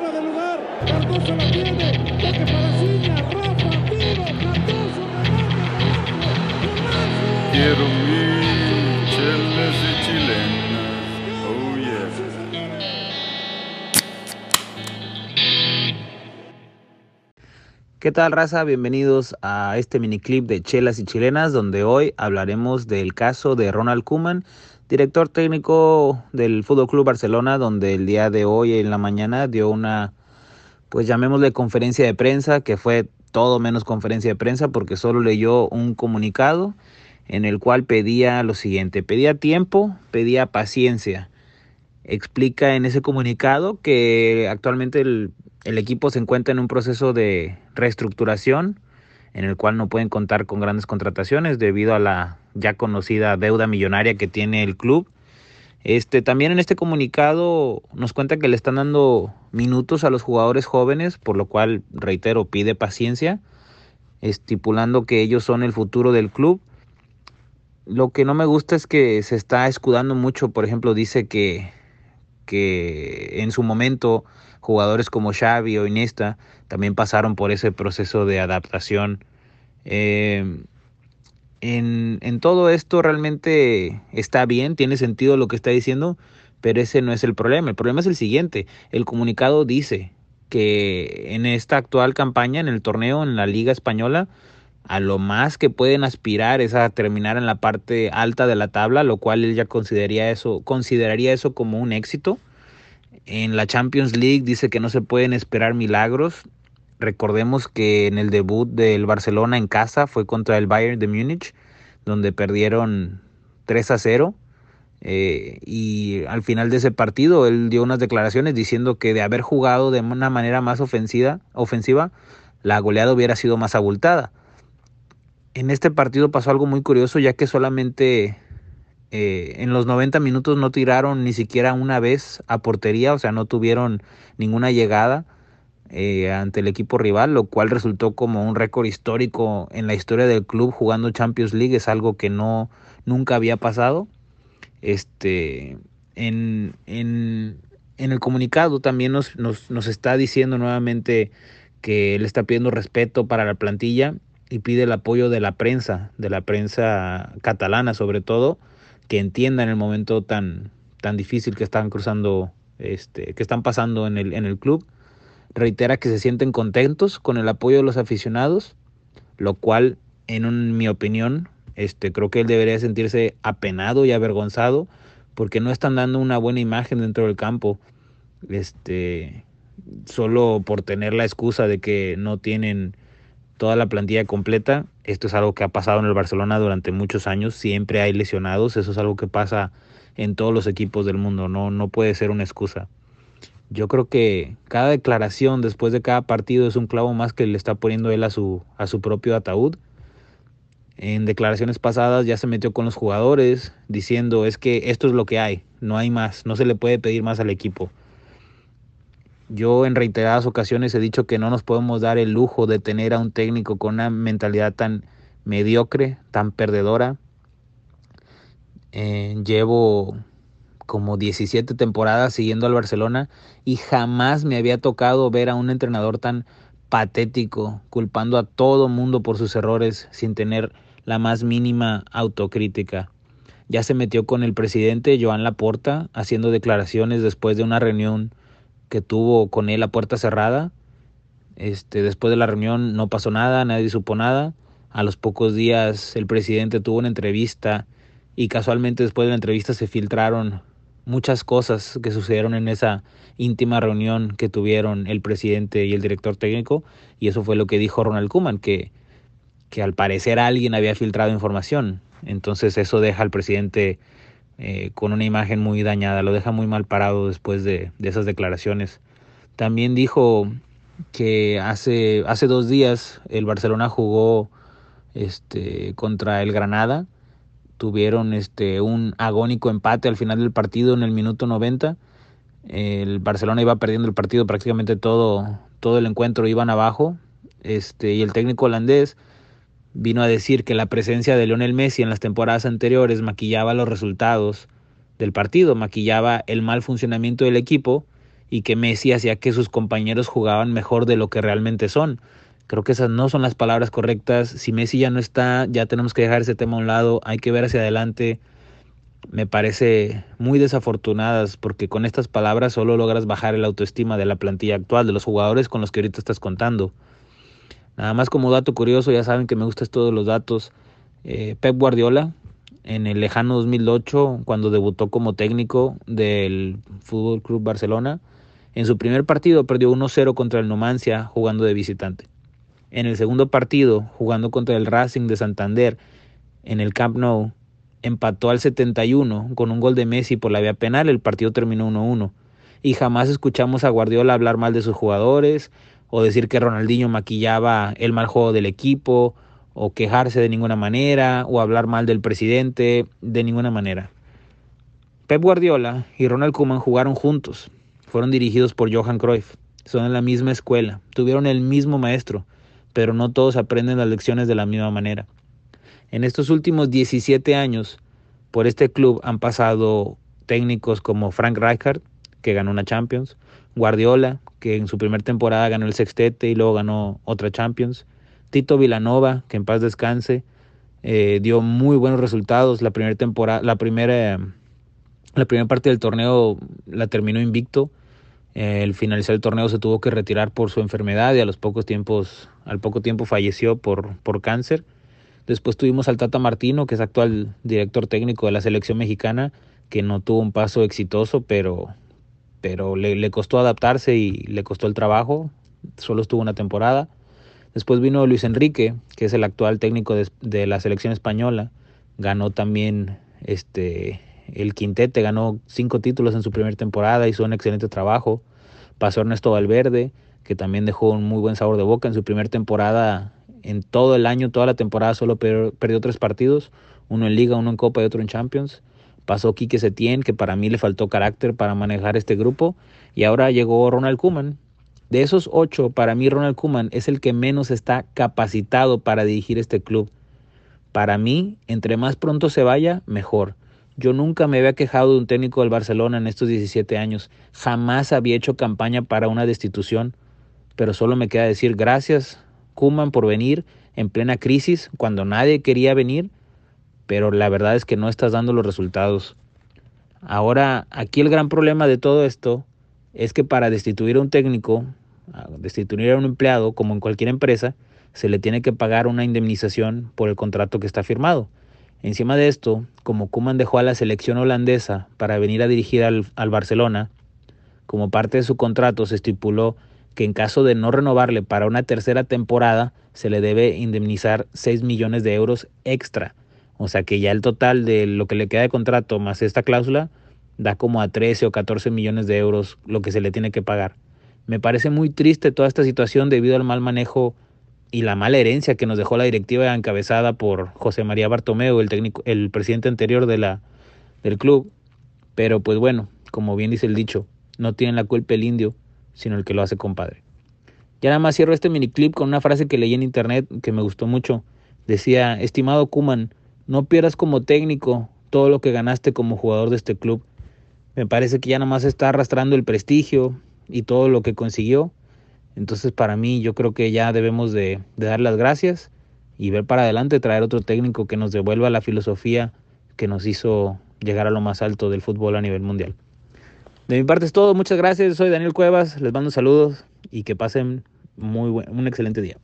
fuera de lugar. Cardoso la tiene. Toque para Ciña. Rafa, tiro. Cardoso, remate. Quiero mi chelas y chilenas. Oh yeah. ¿Qué tal, raza? Bienvenidos a este miniclip de Chelas y Chilenas, donde hoy hablaremos del caso de Ronald Koeman, director técnico del Fútbol Club Barcelona, donde el día de hoy en la mañana dio una, pues llamémosle conferencia de prensa, que fue todo menos conferencia de prensa, porque solo leyó un comunicado en el cual pedía lo siguiente: pedía tiempo, pedía paciencia. Explica en ese comunicado que actualmente el el equipo se encuentra en un proceso de reestructuración en el cual no pueden contar con grandes contrataciones debido a la ya conocida deuda millonaria que tiene el club. Este, también en este comunicado nos cuenta que le están dando minutos a los jugadores jóvenes, por lo cual, reitero, pide paciencia, estipulando que ellos son el futuro del club. Lo que no me gusta es que se está escudando mucho, por ejemplo, dice que, que en su momento jugadores como Xavi o Iniesta también pasaron por ese proceso de adaptación. Eh, en, todo esto realmente está bien, tiene sentido lo que está diciendo, pero ese no es el problema. El problema es el siguiente. El comunicado dice que en esta actual campaña, en el torneo, en la Liga Española, a lo más que pueden aspirar es a terminar en la parte alta de la tabla, lo cual él ya consideraría eso, consideraría eso como un éxito. En la Champions League dice que no se pueden esperar milagros. Recordemos que en el debut del Barcelona en casa fue contra el Bayern de Múnich, donde perdieron 3 a 0. Eh, y al final de ese partido él dio unas declaraciones diciendo que de haber jugado de una manera más ofensiva, la goleada hubiera sido más abultada. En este partido pasó algo muy curioso ya que solamente eh, en los 90 minutos no tiraron ni siquiera una vez a portería, o sea, no tuvieron ninguna llegada eh, ante el equipo rival, lo cual resultó como un récord histórico en la historia del club jugando Champions League, es algo que no nunca había pasado. Este, en, en, en el comunicado también nos, nos, nos está diciendo nuevamente que él está pidiendo respeto para la plantilla y pide el apoyo de la prensa, de la prensa catalana sobre todo, que entiendan el momento tan, tan difícil que están cruzando, este, que están pasando en el, en el club. Reitera que se sienten contentos con el apoyo de los aficionados, lo cual, en mi opinión, este, creo que él debería sentirse apenado y avergonzado porque no están dando una buena imagen dentro del campo. Este, solo por tener la excusa de que no tienen toda la plantilla completa. Esto es algo que ha pasado en el Barcelona durante muchos años. Siempre hay lesionados. Eso es algo que pasa en todos los equipos del mundo. No, no puede ser una excusa. Yo creo que cada declaración después de cada partido es un clavo más que le está poniendo él a su, a su propio ataúd. En declaraciones pasadas ya se metió con los jugadores diciendo es que esto es lo que hay, no hay más, no se le puede pedir más al equipo. Yo en reiteradas ocasiones he dicho que no nos podemos dar el lujo de tener a un técnico con una mentalidad tan mediocre, tan perdedora. Eh, llevo como 17 temporadas siguiendo al Barcelona y jamás me había tocado ver a un entrenador tan patético, culpando a todo mundo por sus errores sin tener la más mínima autocrítica. Ya se metió con el presidente Joan Laporta haciendo declaraciones después de una reunión que tuvo con él a puerta cerrada. Este, después de la reunión no pasó nada, nadie supo nada. A los pocos días el presidente tuvo una entrevista y casualmente después de la entrevista se filtraron muchas cosas que sucedieron en esa íntima reunión que tuvieron el presidente y el director técnico y eso fue lo que dijo Ronald Koeman que que al parecer alguien había filtrado información. Entonces eso deja al presidente eh, con una imagen muy dañada, lo deja muy mal parado después de, de esas declaraciones. También dijo que hace, hace dos días el Barcelona jugó este, contra el Granada, tuvieron este, un agónico empate al final del partido en el minuto 90. El Barcelona iba perdiendo el partido prácticamente todo, todo el encuentro, iban abajo. Este, y el técnico holandés vino a decir que la presencia de Lionel Messi en las temporadas anteriores maquillaba los resultados del partido, maquillaba el mal funcionamiento del equipo y que Messi hacía que sus compañeros jugaban mejor de lo que realmente son. Creo que esas no son las palabras correctas. Si Messi ya no está, ya tenemos que dejar ese tema a un lado, hay que ver hacia adelante. Me parece muy desafortunadas porque con estas palabras solo logras bajar el autoestima de la plantilla actual, de los jugadores con los que ahorita estás contando. Nada más como dato curioso, ya saben que me gustan todos los datos. Eh, Pep Guardiola, en el lejano 2008, cuando debutó como técnico del Fútbol Club Barcelona, en su primer partido perdió 1-0 contra el Numancia jugando de visitante. En el segundo partido, jugando contra el Racing de Santander en el Camp Nou, empató al 71 con un gol de Messi por la vía penal, el partido terminó 1-1. Y jamás escuchamos a Guardiola hablar mal de sus jugadores o decir que Ronaldinho maquillaba el mal juego del equipo o quejarse de ninguna manera o hablar mal del presidente de ninguna manera. Pep Guardiola y Ronald Koeman jugaron juntos. Fueron dirigidos por Johan Cruyff. Son en la misma escuela. Tuvieron el mismo maestro pero no todos aprenden las lecciones de la misma manera. En estos últimos 17 años, por este club han pasado técnicos como Frank Rijkaard, que ganó una Champions, Guardiola, que en su primera temporada ganó el sextete y luego ganó otra Champions, Tito Vilanova, que en paz descanse, eh, dio muy buenos resultados. La primera temporada, la primera, la primera parte del torneo la terminó invicto el finalizar el torneo se tuvo que retirar por su enfermedad y a los pocos tiempos, al poco tiempo falleció por, por cáncer. Después tuvimos al Tata Martino, que es actual director técnico de la selección mexicana, que no tuvo un paso exitoso, pero, pero le, le costó adaptarse y le costó el trabajo. Solo estuvo una temporada. Después vino Luis Enrique, que es el actual técnico de, de la selección española. Ganó también este, el quintete ganó cinco títulos en su primera temporada, hizo un excelente trabajo. Pasó Ernesto Valverde, que también dejó un muy buen sabor de boca en su primera temporada. En todo el año, toda la temporada, solo perdió tres partidos, uno en Liga, uno en Copa y otro en Champions. Pasó Quique Setién, que para mí le faltó carácter para manejar este grupo. Y ahora llegó Ronald Kuman. De esos ocho, para mí Ronald Kuman es el que menos está capacitado para dirigir este club. Para mí, entre más pronto se vaya, mejor. Yo nunca me había quejado de un técnico del Barcelona en estos 17 años. Jamás había hecho campaña para una destitución. Pero solo me queda decir gracias, Kuman, por venir en plena crisis, cuando nadie quería venir. Pero la verdad es que no estás dando los resultados. Ahora, aquí el gran problema de todo esto es que para destituir a un técnico, destituir a un empleado, como en cualquier empresa, se le tiene que pagar una indemnización por el contrato que está firmado. Encima de esto, como Kuman dejó a la selección holandesa para venir a dirigir al, al, Barcelona, como parte de su contrato se estipuló que en caso de no renovarle para una tercera temporada, se le debe indemnizar 6 millones de euros extra. O sea que ya el total de lo que le queda de contrato más esta cláusula da como a 13 o 14 millones de euros lo que se le tiene que pagar. Me parece muy triste toda esta situación debido al mal manejo y la mala herencia que nos dejó la directiva encabezada por José María Bartomeu, el técnico, el presidente anterior de la, del club. Pero pues bueno, como bien dice el dicho, no tiene la culpa el indio, sino el que lo hace compadre. Ya nada más cierro este miniclip con una frase que leí en internet que me gustó mucho. Decía, estimado Kuman, no pierdas como técnico todo lo que ganaste como jugador de este club. Me parece que ya nada más está arrastrando el prestigio y todo lo que consiguió entonces para mí yo creo que ya debemos de, de dar las gracias y ver para adelante, traer otro técnico que nos devuelva la filosofía que nos hizo llegar a lo más alto del fútbol a nivel mundial. De mi parte es todo, muchas gracias, soy Daniel Cuevas, les mando saludos y que pasen muy buen, un excelente día.